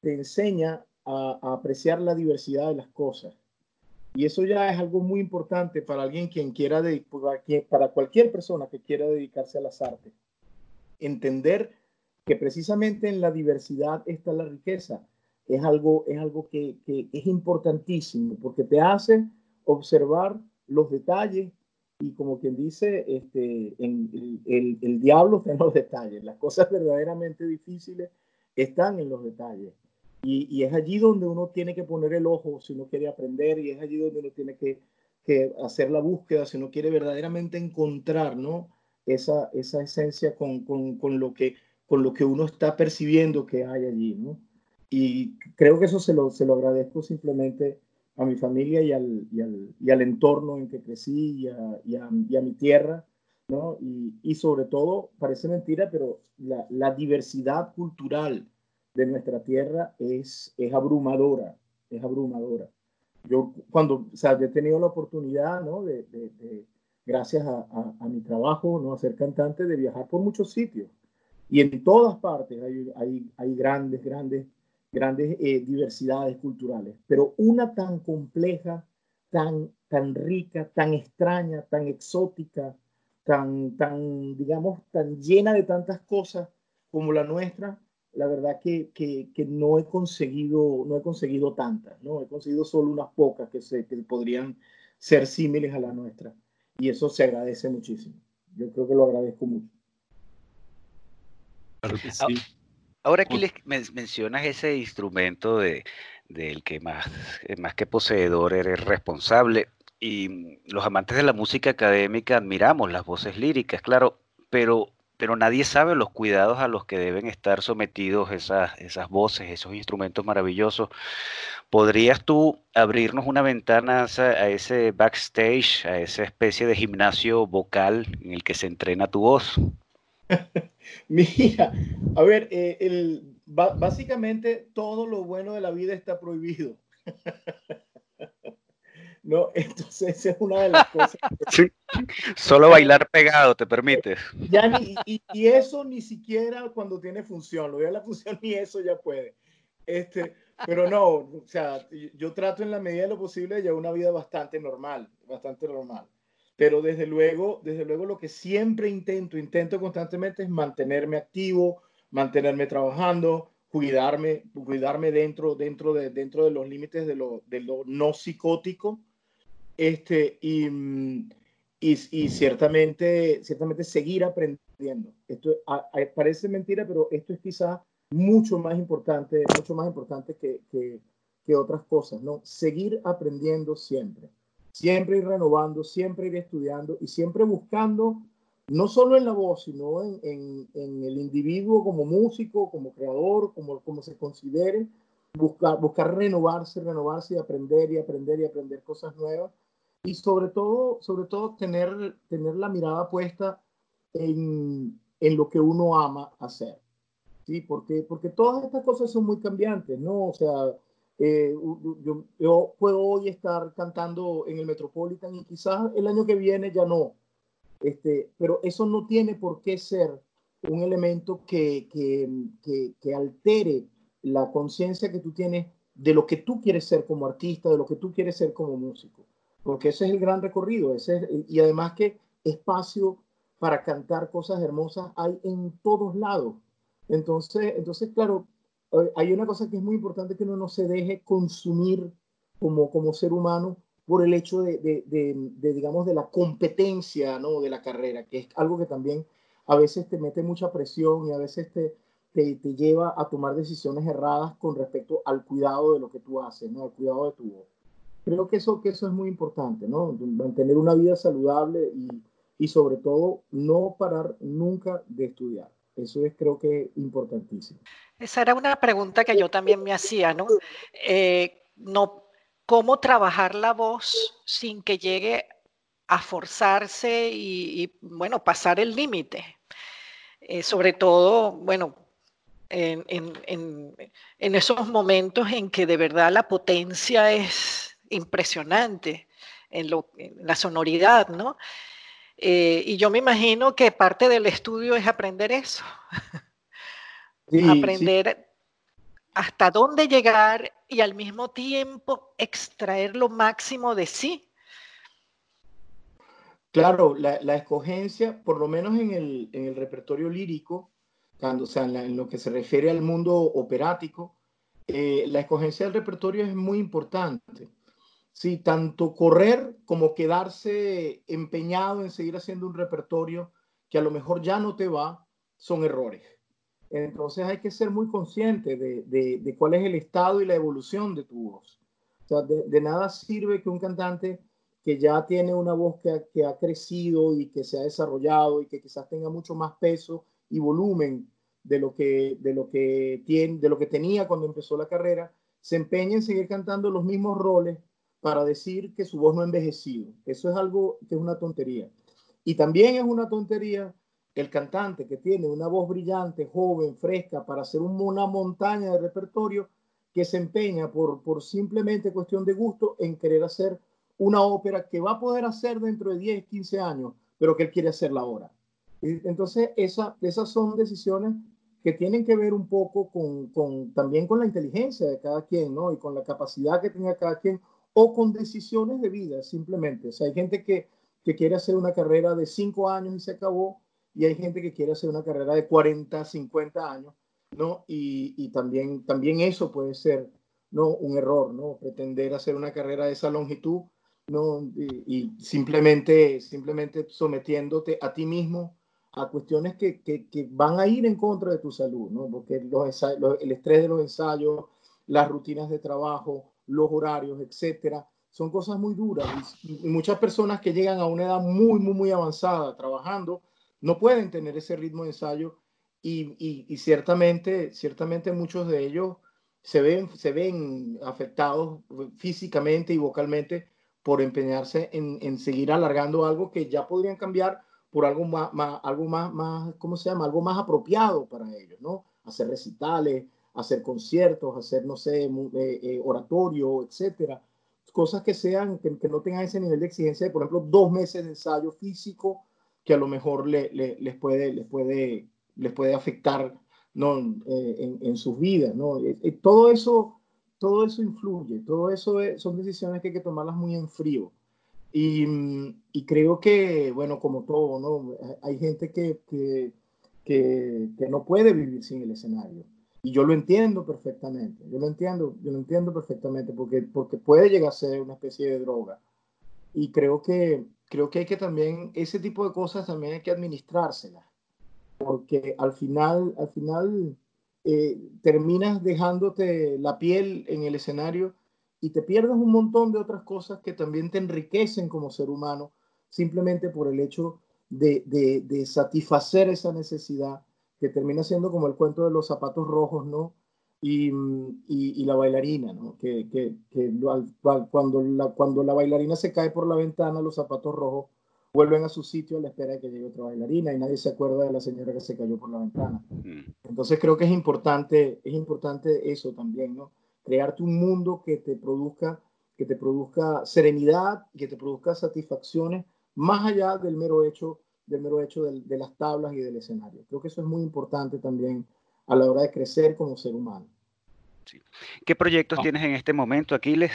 te enseña a, apreciar la diversidad de las cosas. Y eso ya es algo muy importante para alguien quien quiera, para cualquier persona que quiera dedicarse a las artes. Entender que precisamente en la diversidad está la riqueza es algo, es algo que, es importantísimo porque te hace observar los detalles y como quien dice, este, el, el, diablo está en los detalles. Las cosas verdaderamente difíciles están en los detalles. Y, y, es allí donde uno tiene que poner el ojo si uno quiere aprender y es allí donde uno tiene que, que hacer la búsqueda si uno quiere verdaderamente encontrar ¿no? esa, esa esencia con, con, con, lo que, con lo que uno está percibiendo que hay allí. ¿no? Y creo que eso se lo, se lo agradezco simplemente a mi familia y al, y al, y al entorno en que crecí y a, y a, mi tierra, ¿no? Y, sobre todo, parece mentira, pero la, diversidad cultural de nuestra tierra es, es abrumadora, es abrumadora. Yo cuando, o sea, he tenido la oportunidad, ¿no? De, gracias a, mi trabajo, ¿no? A ser cantante, de viajar por muchos sitios. Y en todas partes hay, hay, hay grandes, grandes, grandes eh, diversidades culturales. Pero una tan compleja, tan, tan rica, tan extraña, tan exótica, tan, tan, digamos, tan llena de tantas cosas como la nuestra, la verdad que, que, que, no he conseguido, no he conseguido tantas, ¿no? He conseguido solo unas pocas que, se, que podrían ser símiles a la nuestra. Y eso se agradece muchísimo. Yo creo que lo agradezco mucho. Ahora que les mencionas ese instrumento de, del que más, más que poseedor eres responsable, y los amantes de la música académica admiramos las voces líricas, claro, pero, pero nadie sabe los cuidados a los que deben estar sometidos esas, esas voces, esos instrumentos maravillosos. ¿Podrías tú abrirnos una ventana a ese backstage, a esa especie de gimnasio vocal en el que se entrena tu voz? (laughs) Mira, a ver, eh, el, básicamente todo lo bueno de la vida está prohibido. (laughs) ¿no? Entonces esa es una de las cosas. Solo bailar pegado te permite. Ya ni, y, eso ni siquiera cuando tiene función, lo de la función ni eso ya puede. Este, pero no, o sea, yo trato en la medida de lo posible llevar una vida bastante normal, bastante normal. Pero desde luego, desde luego lo que siempre intento, intento constantemente es mantenerme activo, mantenerme trabajando, cuidarme, cuidarme dentro, dentro, de, dentro de los límites de lo, de lo no psicótico, este, y, y, ciertamente, ciertamente seguir aprendiendo. Esto parece mentira, pero esto es quizá mucho más importante, mucho más importante que, que, que, otras cosas, ¿no? Seguir aprendiendo siempre, siempre ir renovando, siempre ir estudiando y siempre buscando, no solo en la voz, sino en, en, en el individuo como músico, como creador, como, como se considere, buscar, buscar renovarse, renovarse y aprender y aprender y aprender cosas nuevas y sobre todo, sobre todo tener, tener la mirada puesta en, en lo que uno ama hacer. ¿sí? Porque, porque todas estas cosas son muy cambiantes, ¿no? O sea, eh, yo, yo, puedo hoy estar cantando en el Metropolitan y quizás el año que viene ya no. Este, pero eso no tiene por qué ser un elemento que, que, que, que altere la conciencia que tú tienes de lo que tú quieres ser como artista, de lo que tú quieres ser como músico porque ese es el gran recorrido, ese y además que espacio para cantar cosas hermosas hay en todos lados. Entonces, entonces claro, hay una cosa que es muy importante que uno no se deje consumir como, como ser humano por el hecho de, de, de, digamos, de la competencia, ¿no? De la carrera, que es algo que también a veces te mete mucha presión y a veces te, te, te lleva a tomar decisiones erradas con respecto al cuidado de lo que tú haces, ¿no? Al cuidado de tu voz creo que eso, que eso es muy importante, ¿no? Mantener una vida saludable y, y sobre todo no parar nunca de estudiar. Eso es creo que importantísimo. Esa era una pregunta que yo también me hacía, ¿no? Eh, ¿Cómo trabajar la voz sin que llegue a forzarse y, bueno, pasar el límite? Eh, sobre todo, bueno, en, esos momentos en que de verdad la potencia es impresionante en, la sonoridad, ¿no? Eh, y yo me imagino que parte del estudio es aprender eso. aprender hasta dónde llegar y al mismo tiempo extraer lo máximo de sí. Claro, la, escogencia, por lo menos en el, en el repertorio lírico, cuando, o sea, en, lo que se refiere al mundo operático, eh, la escogencia del repertorio es muy importante. Sí, tanto correr como quedarse empeñado en seguir haciendo un repertorio que a lo mejor ya no te va, son errores. Entonces hay que ser muy consciente de, de, cuál es el estado y la evolución de tu voz. De, nada sirve que un cantante que ya tiene una voz que ha, que ha, crecido y que se ha desarrollado y que quizás tenga mucho más peso y volumen de lo que, de lo que, tiene, de lo que tenía cuando empezó la carrera, se empeñe en seguir cantando los mismos roles para decir que su voz no ha envejecido. Eso es algo que es una tontería. Y también es una tontería el cantante que tiene una voz brillante, joven, fresca, para hacer una montaña de repertorio, que se empeña por, por simplemente cuestión de gusto en querer hacer una ópera que va a poder hacer dentro de 10, 15 años, pero que él quiere hacerla ahora. Entonces, esa, esas son decisiones que tienen que ver un poco con, con, también con la inteligencia de cada quien, ¿no? Y con la capacidad que tenga cada quien, o con decisiones de vida, simplemente. O sea, hay gente que, que quiere hacer una carrera de 5 años y se acabó, y hay gente que quiere hacer una carrera de 40, 50 años, ¿no? Y, y también, también eso puede ser, ¿no? Un error, ¿no? Pretender hacer una carrera de esa longitud, ¿no? Y, simplemente, simplemente sometiéndote a ti mismo a cuestiones que, que, van a ir en contra de tu salud, ¿no? Porque los el estrés de los ensayos, las rutinas de trabajo, los horarios, etcétera, son cosas muy duras. Y, muchas personas que llegan a una edad muy, muy, muy avanzada trabajando, no pueden tener ese ritmo de ensayo y, y, y ciertamente, ciertamente muchos de ellos se ven, se ven afectados físicamente y vocalmente por empeñarse en, en seguir alargando algo que ya podrían cambiar por algo más, más, algo más, más, ¿cómo se llama? Algo más apropiado para ellos, ¿no? Hacer recitales, hacer conciertos, hacer, no sé, eh, eh, oratorio, etcétera. Cosas que sean, que, no tengan ese nivel de exigencia por ejemplo, dos meses de ensayo físico que a lo mejor le, le, les, puede, les, puede, les puede afectar ¿no? Eh, en, en, sus vidas, ¿no? todo eso, todo eso influye, todo eso es, son decisiones que hay que tomarlas muy en frío. Y, creo que, bueno, como todo, ¿no? Hay gente que, que, que, no puede vivir sin el escenario. Y yo lo entiendo perfectamente, yo lo entiendo, yo lo entiendo perfectamente porque, porque puede llegar a ser una especie de droga. Y creo que, creo que hay que también, ese tipo de cosas también hay que administrárselas. Porque al final, al final eh, terminas dejándote la piel en el escenario y te pierdes un montón de otras cosas que también te enriquecen como ser humano, simplemente por el hecho de, de, de satisfacer esa necesidad que termina siendo como el cuento de los zapatos rojos, ¿no? Y, y, y la bailarina, ¿no? Que, que, que cuando, la, cuando la bailarina se cae por la ventana, los zapatos rojos vuelven a su sitio a la espera de que llegue otra bailarina y nadie se acuerda de la señora que se cayó por la ventana. Mm. Entonces creo que es importante, es importante eso también, ¿no? crearte un mundo que te produzca, que te produzca serenidad, que te produzca satisfacciones, más allá del mero hecho, del mero hecho de, de las tablas y del escenario. Creo que eso es muy importante también a la hora de crecer como ser humano. Sí. ¿Qué proyectos ah. tienes en este momento, Aquiles?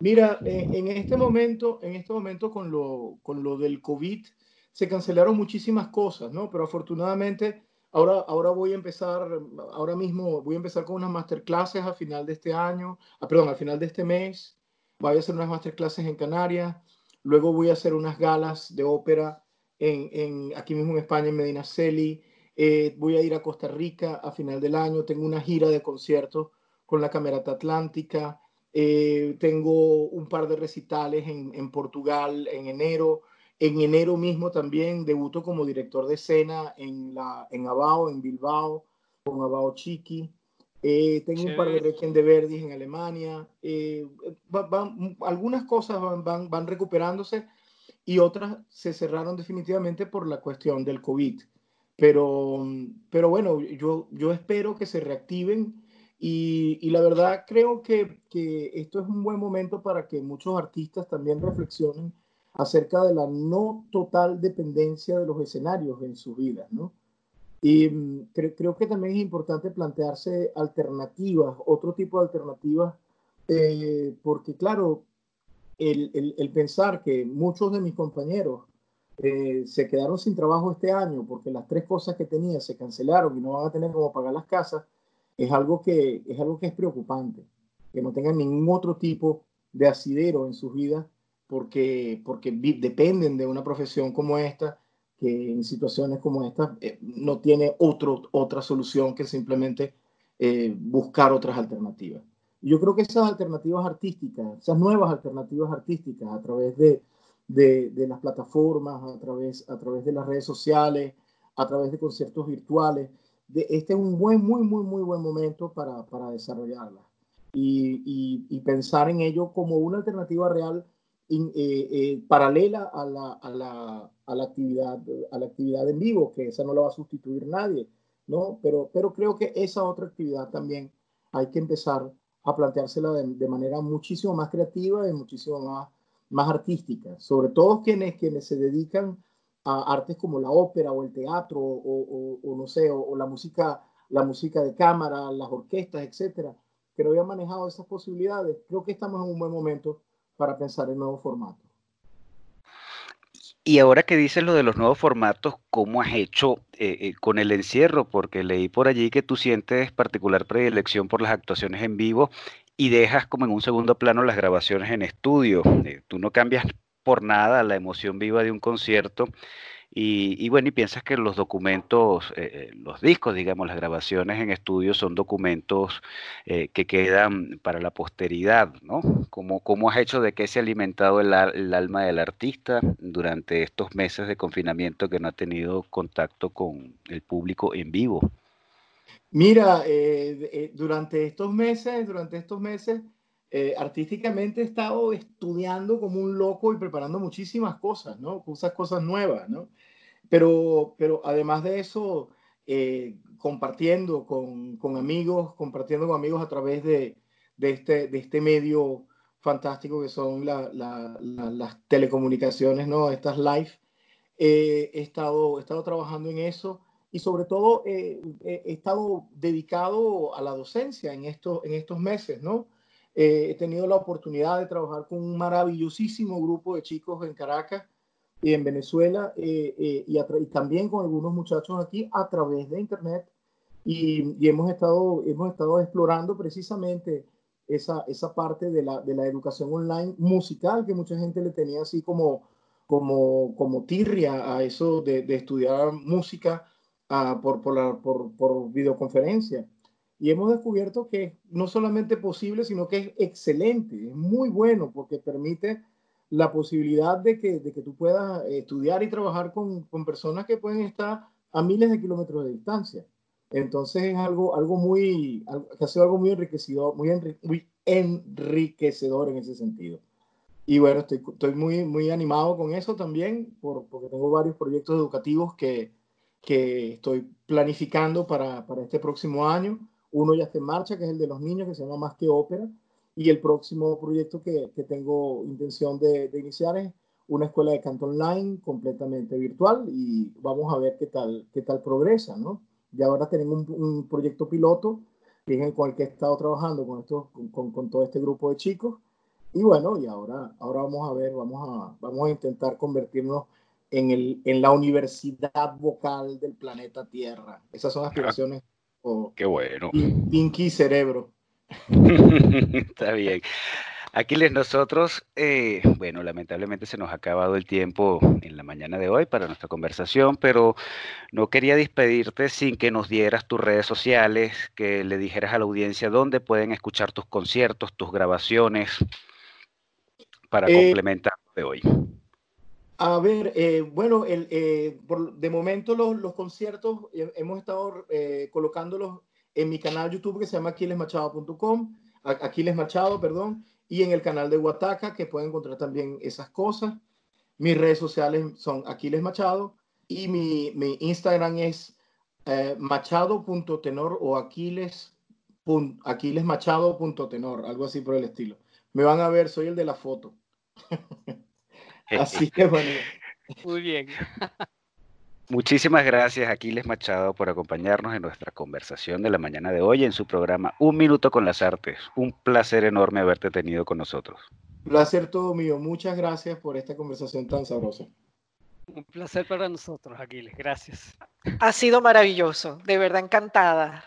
Mira, en, en, este momento, en este momento con lo, con lo del COVID, se cancelaron muchísimas cosas, ¿no? Pero afortunadamente Ahora, ahora voy a empezar, ahora mismo voy a empezar con unas masterclasses a final de este año, ah, perdón, al final de este mes. Voy a hacer unas masterclasses en Canarias. Luego voy a hacer unas galas de ópera en, en aquí mismo en España, en Medina Celi. Eh, voy a ir a Costa Rica a final del año. Tengo una gira de conciertos con la Camerata Atlántica. Eh, tengo un par de recitales en, en Portugal en enero. En enero mismo también debuto como director de escena en, la, en Abao, en Bilbao, con Abao Chiqui. Eh, tengo un par de Requiem de Verdi en Alemania. Eh, van, algunas cosas van, van, van, recuperándose y otras se cerraron definitivamente por la cuestión del COVID. Pero, pero bueno, yo, yo espero que se reactiven y, y la verdad creo que, que esto es un buen momento para que muchos artistas también reflexionen acerca de la no total dependencia de los escenarios en sus vidas, ¿no? Y mm, cre creo que también es importante plantearse alternativas, otro tipo de alternativas, eh, porque claro, el, pensar que muchos de mis compañeros eh, se quedaron sin trabajo este año porque las tres cosas que tenía se cancelaron y no van a tener cómo pagar las casas, es algo que es, algo que es preocupante, que no tengan ningún otro tipo de asidero en sus vidas porque, porque dependen de una profesión como esta, que en situaciones como esta eh, no tiene otro, otra solución que simplemente eh, buscar otras alternativas. Yo creo que esas alternativas artísticas, esas nuevas alternativas artísticas a través de, de, de las plataformas, a través, a través de las redes sociales, a través de conciertos virtuales, de, este es un buen, muy, muy, muy buen momento para, para desarrollarlas y, y, y pensar en ello como una alternativa real paralela a la, a, la, a la, actividad, a la actividad en vivo, que esa no la va a sustituir nadie, ¿no? Pero, pero creo que esa otra actividad también hay que empezar a planteársela de, manera muchísimo más creativa y muchísimo más, más artística, sobre todo quienes, quienes se dedican a artes como la ópera o el teatro o, o, no sé, o, la música la música de cámara, las orquestas, etcétera, que no habían manejado esas posibilidades. Creo que estamos en un buen momento para pensar en nuevos formatos. Y ahora que dices lo de los nuevos formatos, ¿cómo has hecho eh, eh, con el encierro? Porque leí por allí que tú sientes particular predilección por las actuaciones en vivo y dejas como en un segundo plano las grabaciones en estudio. Eh, tú no cambias por nada la emoción viva de un concierto y, bueno, y piensas que los documentos, eh, eh, los discos, digamos, las grabaciones en estudio son documentos eh, que quedan para la posteridad, ¿no? ¿Cómo, cómo has hecho de que se ha alimentado el, alma del artista durante estos meses de confinamiento que no ha tenido contacto con el público en vivo? Mira, durante estos meses, durante estos meses, artísticamente he estado estudiando como un loco y preparando muchísimas cosas, ¿no? Cosas, cosas nuevas, ¿no? Pero, pero además de eso, eh, compartiendo con, con, amigos, compartiendo con amigos a través de, de, este, de este medio fantástico que son las telecomunicaciones, ¿no? Estas live. Eh, he, estado, he estado trabajando en eso y sobre todo eh, he estado dedicado a la docencia en, esto, en estos meses, ¿no? He tenido la oportunidad de trabajar con un maravillosísimo grupo de chicos en Caracas y en Venezuela eh, eh, y, y, también con algunos muchachos aquí a través de Internet. Y, y, hemos, estado, hemos estado explorando precisamente esa, esa parte de la, de la educación online musical que mucha gente le tenía así como, como, como tirria a eso de, de estudiar música uh, por, por, la, por, por videoconferencia. Y hemos descubierto que no solamente posible, sino que es excelente, es muy bueno porque permite la posibilidad de que, de que tú puedas estudiar y trabajar con, con, personas que pueden estar a miles de kilómetros de distancia. Entonces es algo, algo muy, que ha sido algo muy enriquecedor, muy, muy enriquecedor en ese sentido. Y bueno, estoy, estoy muy, muy animado con eso también, por, porque tengo varios proyectos educativos que, que estoy planificando para, para este próximo año. Uno ya está en marcha, que es el de los niños, que se llama Más que Ópera, y el próximo proyecto que, que tengo intención de, de, iniciar es una escuela de canto online completamente virtual y vamos a ver qué tal, qué tal progresa, ¿no? Y ahora tenemos un, un proyecto piloto que es en el que he estado trabajando con, esto, con, con, todo este grupo de chicos. Y bueno, y ahora, ahora vamos a ver, vamos a, vamos a intentar convertirnos en, el, en la universidad vocal del planeta Tierra. Esas son aspiraciones. Qué bueno. Pinky Cerebro. (laughs) Está bien. Aquiles, nosotros, eh, bueno, lamentablemente se nos ha acabado el tiempo en la mañana de hoy para nuestra conversación, pero no quería despedirte sin que nos dieras tus redes sociales, que le dijeras a la audiencia dónde pueden escuchar tus conciertos, tus grabaciones, para eh, complementar de hoy. A ver, eh, bueno, el, por, de momento los, los conciertos hemos estado colocándolos en mi canal YouTube que se llama aquilesmachado.com, Aquiles Machado, perdón, y en el canal de Huataca que pueden encontrar también esas cosas. Mis redes sociales son Aquiles Machado y mi, mi Instagram es eh, machado.tenor o aquiles, aquilesmachado.tenor, algo así por el estilo. Me van a ver, soy el de la foto. (laughs) así que bueno. Muy bien. Muchísimas gracias, Aquiles Machado, por acompañarnos en nuestra conversación de la mañana de hoy en su programa Un Minuto con las Artes. Un placer enorme haberte tenido con nosotros. Placer todo mío. Muchas gracias por esta conversación tan sabrosa. Un placer para nosotros, Aquiles. Gracias. Ha sido maravilloso. De verdad encantada.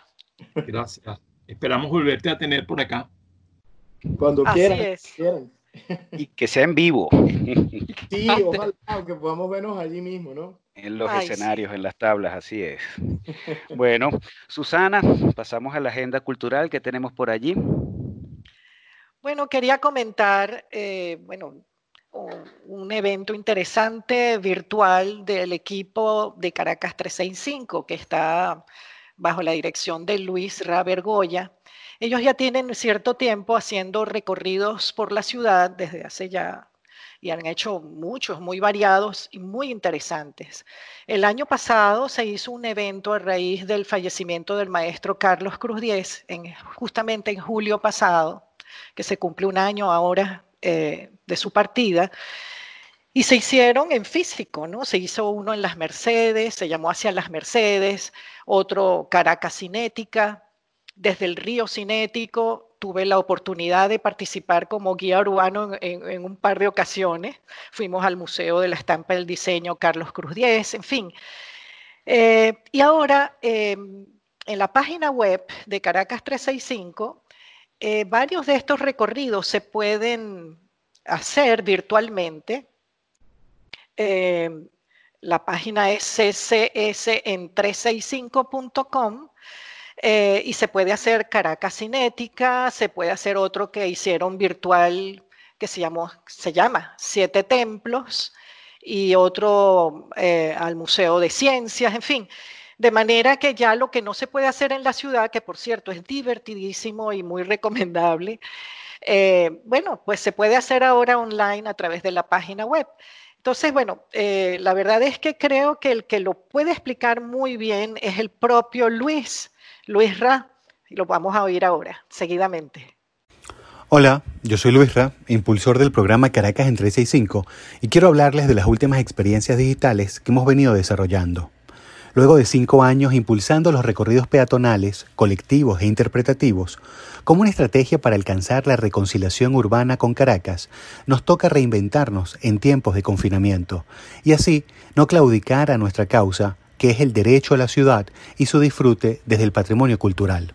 Gracias. Esperamos volverte a tener por acá. Cuando quieran. quieran. (laughs) Y que sea en vivo. (laughs) Sí, ojalá, aunque podamos vernos allí mismo, ¿no? En los escenarios, en las tablas, así es. (laughs) Bueno, Susana, pasamos a la agenda cultural que tenemos por allí. Bueno, quería comentar, eh, bueno, un evento interesante virtual del equipo de Caracas 365 que está bajo la dirección de Luis Rabergoya. Ellos ya tienen cierto tiempo haciendo recorridos por la ciudad desde hace ya y han hecho muchos, muy variados y muy interesantes. El año pasado se hizo un evento a raíz del fallecimiento del maestro Carlos Cruz Diez, en, justamente en julio pasado, que se cumple un año ahora eh, de su partida. Y se hicieron en físico, ¿no? Se hizo uno en las Mercedes, se llamó Hacia las Mercedes, otro Caracas Cinética, desde el Río Cinético tuve la oportunidad de participar como guía urbano en, un par de ocasiones. Fuimos al Museo de la Estampa del Diseño Carlos Cruz Diez, en fin. Eh, y ahora, em, en la página web de Caracas 365, eh, varios de estos recorridos se pueden hacer virtualmente. Em, la página es ccsn365.com eh, y se puede hacer Caracas Cinética, se puede hacer otro que hicieron virtual que se, llamó, se llama Siete Templos y otro eh, al Museo de Ciencias, en fin. De manera que ya lo que no se puede hacer en la ciudad, que por cierto es divertidísimo y muy recomendable, eh, bueno, pues se puede hacer ahora online a través de la página web. Entonces, bueno, la verdad es que creo que el que lo puede explicar muy bien es el propio Luis. Luis Ra, y lo vamos a oír ahora, seguidamente. Hola, yo soy Luis Ra, impulsor del programa Caracas en 365, y quiero hablarles de las últimas experiencias digitales que hemos venido desarrollando. Luego de cinco años impulsando los recorridos peatonales, colectivos e interpretativos, como una estrategia para alcanzar la reconciliación urbana con Caracas, nos toca reinventarnos en tiempos de confinamiento y así no claudicar a nuestra causa que es el derecho a la ciudad y su disfrute desde el patrimonio cultural.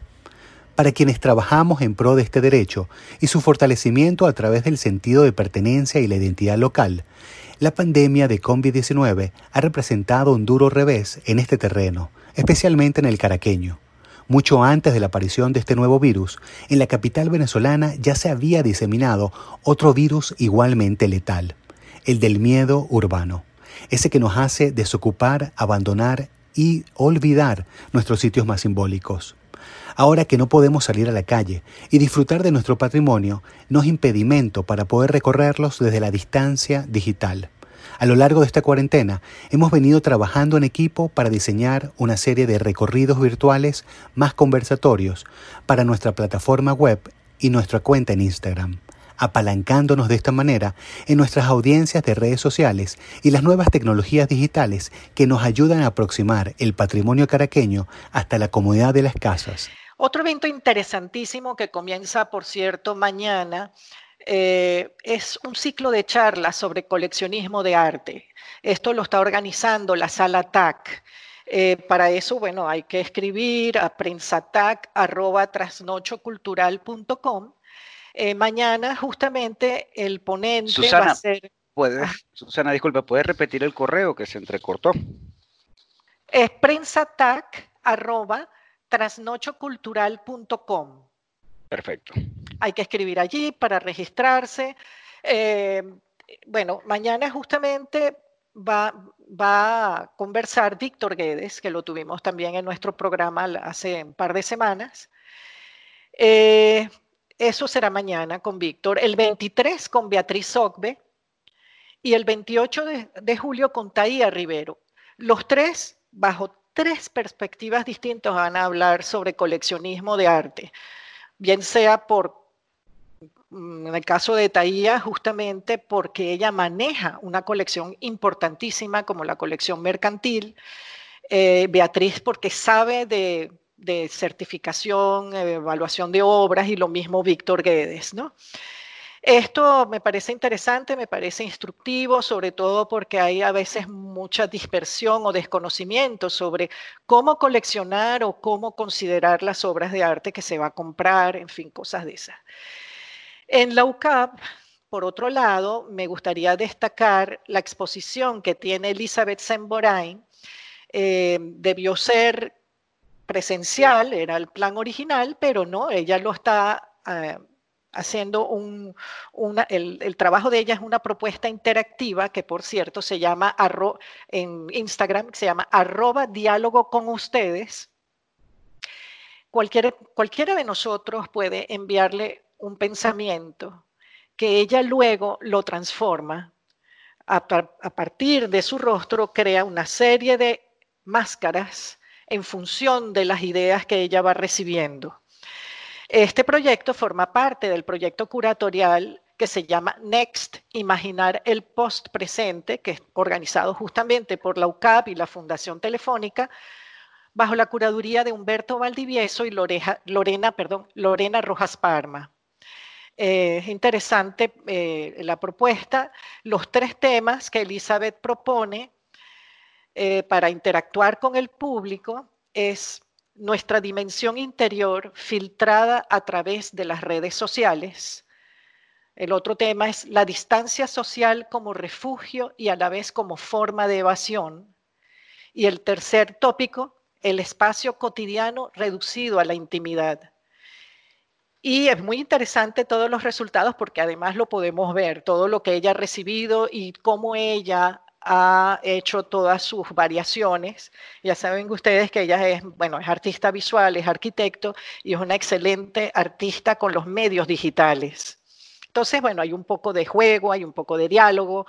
Para quienes trabajamos en pro de este derecho y su fortalecimiento a través del sentido de pertenencia y la identidad local, la pandemia de COVID-19 ha representado un duro revés en este terreno, especialmente en el caraqueño. Mucho antes de la aparición de este nuevo virus, en la capital venezolana ya se había diseminado otro virus igualmente letal, el del miedo urbano ese que nos hace desocupar, abandonar y olvidar nuestros sitios más simbólicos. Ahora que no podemos salir a la calle y disfrutar de nuestro patrimonio, no es impedimento para poder recorrerlos desde la distancia digital. A lo largo de esta cuarentena hemos venido trabajando en equipo para diseñar una serie de recorridos virtuales más conversatorios para nuestra plataforma web y nuestra cuenta en Instagram apalancándonos de esta manera en nuestras audiencias de redes sociales y las nuevas tecnologías digitales que nos ayudan a aproximar el patrimonio caraqueño hasta la comodidad de las casas. Otro evento interesantísimo que comienza, por cierto, mañana eh, es un ciclo de charlas sobre coleccionismo de arte. Esto lo está organizando la sala TAC. Eh, para eso, bueno, hay que escribir a prensatac.trasnochocultural.com eh, mañana justamente el ponente Susana, va a ser... Puede, ah. Susana, disculpa, ¿puedes repetir el correo que se entrecortó? Es prensatac arroba trasnochocultural.com. Perfecto. Hay que escribir allí para registrarse. Eh, bueno, mañana justamente va, va, a conversar Víctor Guedes, que lo tuvimos también en nuestro programa hace un par de semanas. Eh, eso será mañana con Víctor. El 23 con Beatriz Sogbe y el 28 de, julio con Taía Rivero. Los tres, bajo tres perspectivas distintas, van a hablar sobre coleccionismo de arte, bien sea por, mm, en el caso de Taía, justamente porque ella maneja una colección importantísima como la colección mercantil, eh, Beatriz porque sabe de de certificación, evaluación de obras y lo mismo Víctor Guedes, ¿no? Esto me parece interesante, me parece instructivo, sobre todo porque hay a veces mucha dispersión o desconocimiento sobre cómo coleccionar o cómo considerar las obras de arte que se va a comprar, en fin, cosas de esas. En la UCAP, por otro lado, me gustaría destacar la exposición que tiene Elizabeth Semborain. Eh, debió ser presencial, era el plan original, pero no, ella lo está eh, haciendo un, el, trabajo de ella es una propuesta interactiva que por cierto se llama en Instagram, se llama arroba diálogo con ustedes. Cualquiera, cualquiera de nosotros puede enviarle un pensamiento que ella luego lo transforma. A, partir de su rostro crea una serie de máscaras en función de las ideas que ella va recibiendo. Este proyecto forma parte del proyecto curatorial que se llama Next, Imaginar el Post Presente, que es organizado justamente por la UCAP y la Fundación Telefónica, bajo la curaduría de Humberto Valdivieso y Lorena, perdón, Rojas Parma. Eh, es interesante eh, la propuesta. Los tres temas que Elizabeth propone eh, para interactuar con el público es nuestra dimensión interior filtrada a través de las redes sociales. El otro tema es la distancia social como refugio y a la vez como forma de evasión. Y el tercer tópico, el espacio cotidiano reducido a la intimidad. Y es muy interesante todos los resultados porque además lo podemos ver, todo lo que ella ha recibido y cómo ella ha hecho todas sus variaciones. Ya saben ustedes que ella es, bueno, es artista visual, es arquitecto y es una excelente artista con los medios digitales. Entonces, bueno, hay un poco de juego, hay un poco de diálogo,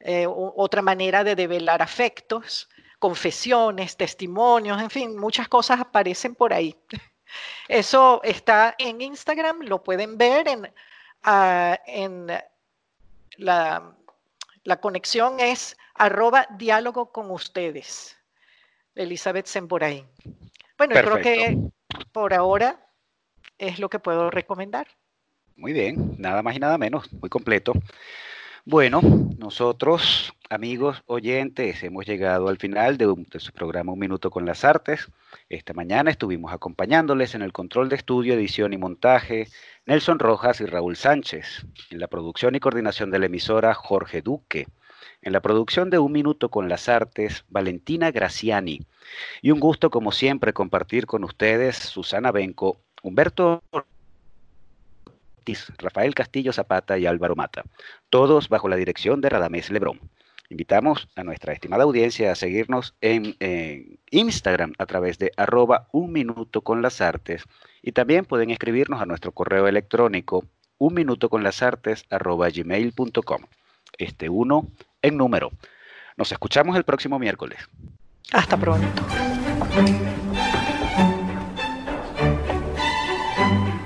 eh, otra manera de develar afectos, confesiones, testimonios, en fin, muchas cosas aparecen por ahí. (laughs) Eso está en Instagram, lo pueden ver en, ah, en la, la, conexión es arroba diálogo con ustedes. Elizabeth Semborain. Bueno, yo creo que por ahora es lo que puedo recomendar. Muy bien, nada más y nada menos, muy completo. Bueno, nosotros, amigos oyentes, hemos llegado al final de, su programa Un Minuto con las Artes. Esta mañana estuvimos acompañándoles en el control de estudio, edición y montaje Nelson Rojas y Raúl Sánchez. En la producción y coordinación de la emisora Jorge Duque. En la producción de Un Minuto con las Artes, Valentina Graciani. Y un gusto, como siempre, compartir con ustedes Susana Benco, Humberto Rafael Castillo Zapata y Álvaro Mata, todos bajo la dirección de Radamés Lebrón. Invitamos a nuestra estimada audiencia a seguirnos en, Instagram a través de arroba un minuto con las artes y también pueden escribirnos a nuestro correo electrónico un minuto con las artes arroba gmail.com. Este uno en número. Nos escuchamos el próximo miércoles. Hasta pronto.